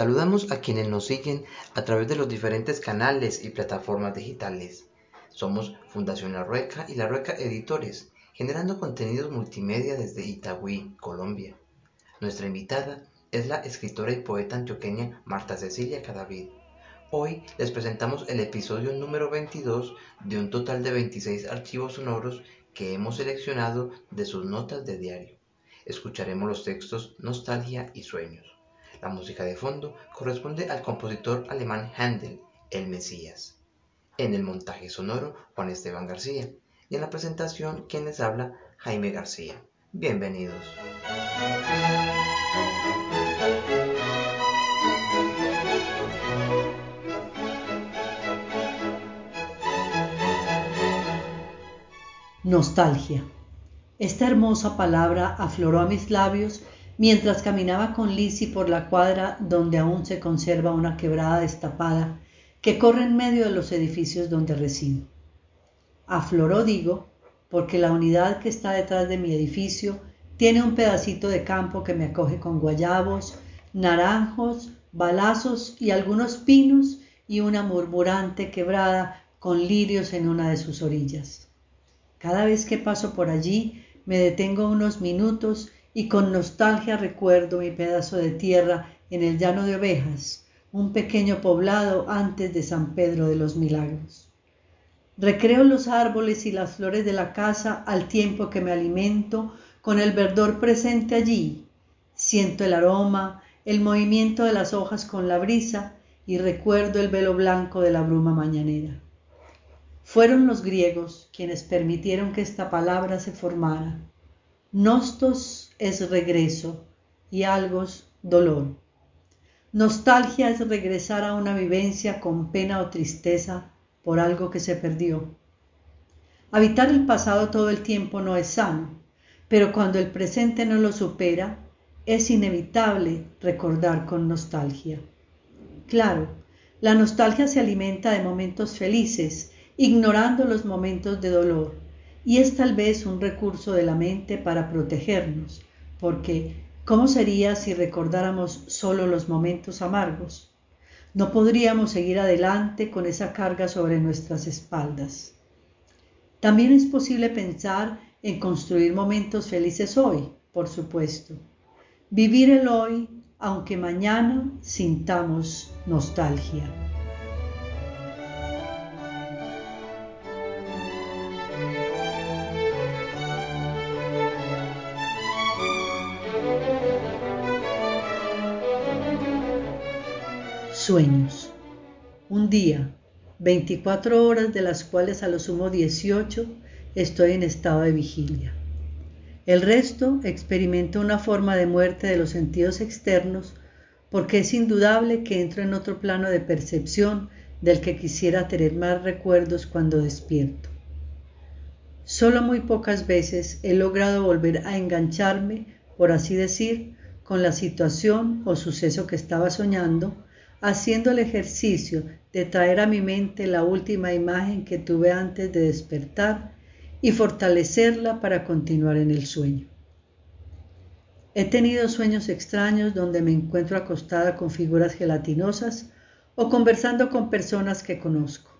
Saludamos a quienes nos siguen a través de los diferentes canales y plataformas digitales. Somos Fundación La Rueca y La Rueca Editores, generando contenidos multimedia desde Itagüí, Colombia. Nuestra invitada es la escritora y poeta antioqueña Marta Cecilia Cadavid. Hoy les presentamos el episodio número 22 de un total de 26 archivos sonoros que hemos seleccionado de sus notas de diario. Escucharemos los textos Nostalgia y Sueños. La música de fondo corresponde al compositor alemán Handel, El Mesías. En el montaje sonoro, Juan Esteban García. Y en la presentación, quien les habla, Jaime García. Bienvenidos. Nostalgia. Esta hermosa palabra afloró a mis labios mientras caminaba con Lizzie por la cuadra donde aún se conserva una quebrada destapada que corre en medio de los edificios donde resido. Afloró, digo, porque la unidad que está detrás de mi edificio tiene un pedacito de campo que me acoge con guayabos, naranjos, balazos y algunos pinos y una murmurante quebrada con lirios en una de sus orillas. Cada vez que paso por allí me detengo unos minutos y con nostalgia recuerdo mi pedazo de tierra en el llano de ovejas, un pequeño poblado antes de San Pedro de los Milagros. Recreo los árboles y las flores de la casa al tiempo que me alimento con el verdor presente allí. Siento el aroma, el movimiento de las hojas con la brisa y recuerdo el velo blanco de la bruma mañanera. Fueron los griegos quienes permitieron que esta palabra se formara. Nostos es regreso y algos dolor. Nostalgia es regresar a una vivencia con pena o tristeza por algo que se perdió. Habitar el pasado todo el tiempo no es sano, pero cuando el presente no lo supera, es inevitable recordar con nostalgia. Claro, la nostalgia se alimenta de momentos felices, ignorando los momentos de dolor, y es tal vez un recurso de la mente para protegernos, porque ¿cómo sería si recordáramos solo los momentos amargos? No podríamos seguir adelante con esa carga sobre nuestras espaldas. También es posible pensar en construir momentos felices hoy, por supuesto. Vivir el hoy, aunque mañana sintamos nostalgia. Sueños. Un día, 24 horas de las cuales a lo sumo 18 estoy en estado de vigilia. El resto experimento una forma de muerte de los sentidos externos porque es indudable que entro en otro plano de percepción del que quisiera tener más recuerdos cuando despierto. Solo muy pocas veces he logrado volver a engancharme, por así decir, con la situación o suceso que estaba soñando haciendo el ejercicio de traer a mi mente la última imagen que tuve antes de despertar y fortalecerla para continuar en el sueño. He tenido sueños extraños donde me encuentro acostada con figuras gelatinosas o conversando con personas que conozco.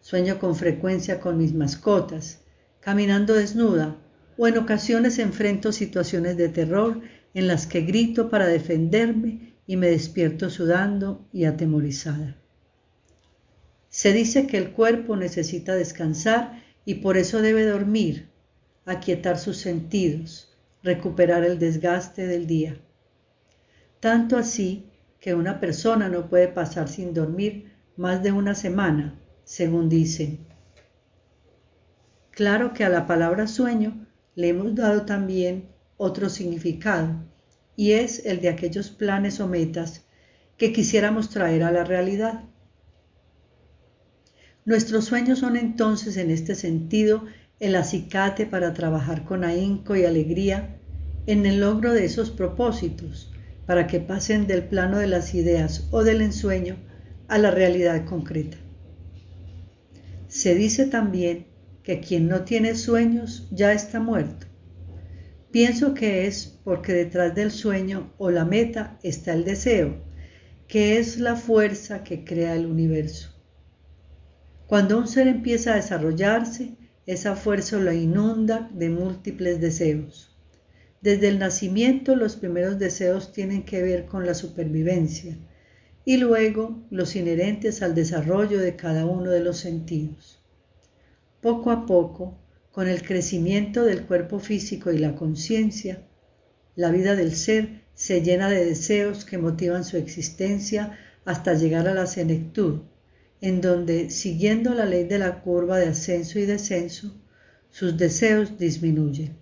Sueño con frecuencia con mis mascotas, caminando desnuda o en ocasiones enfrento situaciones de terror en las que grito para defenderme y me despierto sudando y atemorizada. Se dice que el cuerpo necesita descansar y por eso debe dormir, aquietar sus sentidos, recuperar el desgaste del día. Tanto así que una persona no puede pasar sin dormir más de una semana, según dicen. Claro que a la palabra sueño le hemos dado también otro significado y es el de aquellos planes o metas que quisiéramos traer a la realidad. Nuestros sueños son entonces en este sentido el acicate para trabajar con ahínco y alegría en el logro de esos propósitos, para que pasen del plano de las ideas o del ensueño a la realidad concreta. Se dice también que quien no tiene sueños ya está muerto. Pienso que es porque detrás del sueño o la meta está el deseo, que es la fuerza que crea el universo. Cuando un ser empieza a desarrollarse, esa fuerza lo inunda de múltiples deseos. Desde el nacimiento los primeros deseos tienen que ver con la supervivencia y luego los inherentes al desarrollo de cada uno de los sentidos. Poco a poco, con el crecimiento del cuerpo físico y la conciencia, la vida del ser se llena de deseos que motivan su existencia hasta llegar a la senectud, en donde, siguiendo la ley de la curva de ascenso y descenso, sus deseos disminuyen.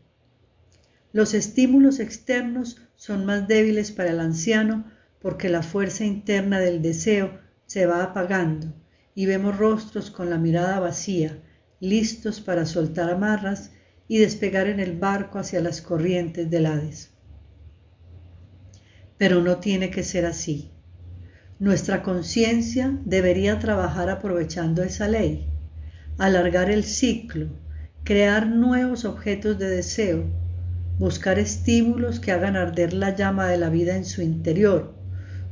Los estímulos externos son más débiles para el anciano porque la fuerza interna del deseo se va apagando y vemos rostros con la mirada vacía, listos para soltar amarras y despegar en el barco hacia las corrientes del Hades. Pero no tiene que ser así. Nuestra conciencia debería trabajar aprovechando esa ley, alargar el ciclo, crear nuevos objetos de deseo, buscar estímulos que hagan arder la llama de la vida en su interior,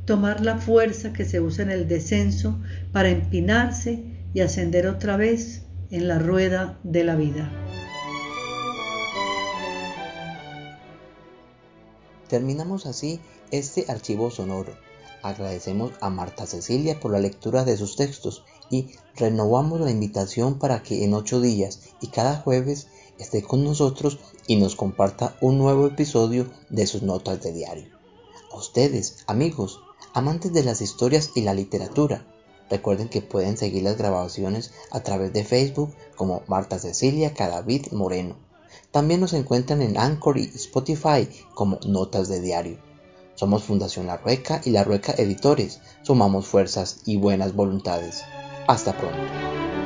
tomar la fuerza que se usa en el descenso para empinarse y ascender otra vez en la rueda de la vida. Terminamos así este archivo sonoro Agradecemos a Marta Cecilia por la lectura de sus textos y renovamos la invitación para que en ocho días y cada jueves esté con nosotros y nos comparta un nuevo episodio de sus notas de diario. A ustedes, amigos, amantes de las historias y la literatura, recuerden que pueden seguir las grabaciones a través de Facebook como Marta Cecilia Cadavid Moreno. También nos encuentran en Anchor y Spotify como Notas de Diario. Somos Fundación La Rueca y La Rueca Editores. Sumamos fuerzas y buenas voluntades. Hasta pronto.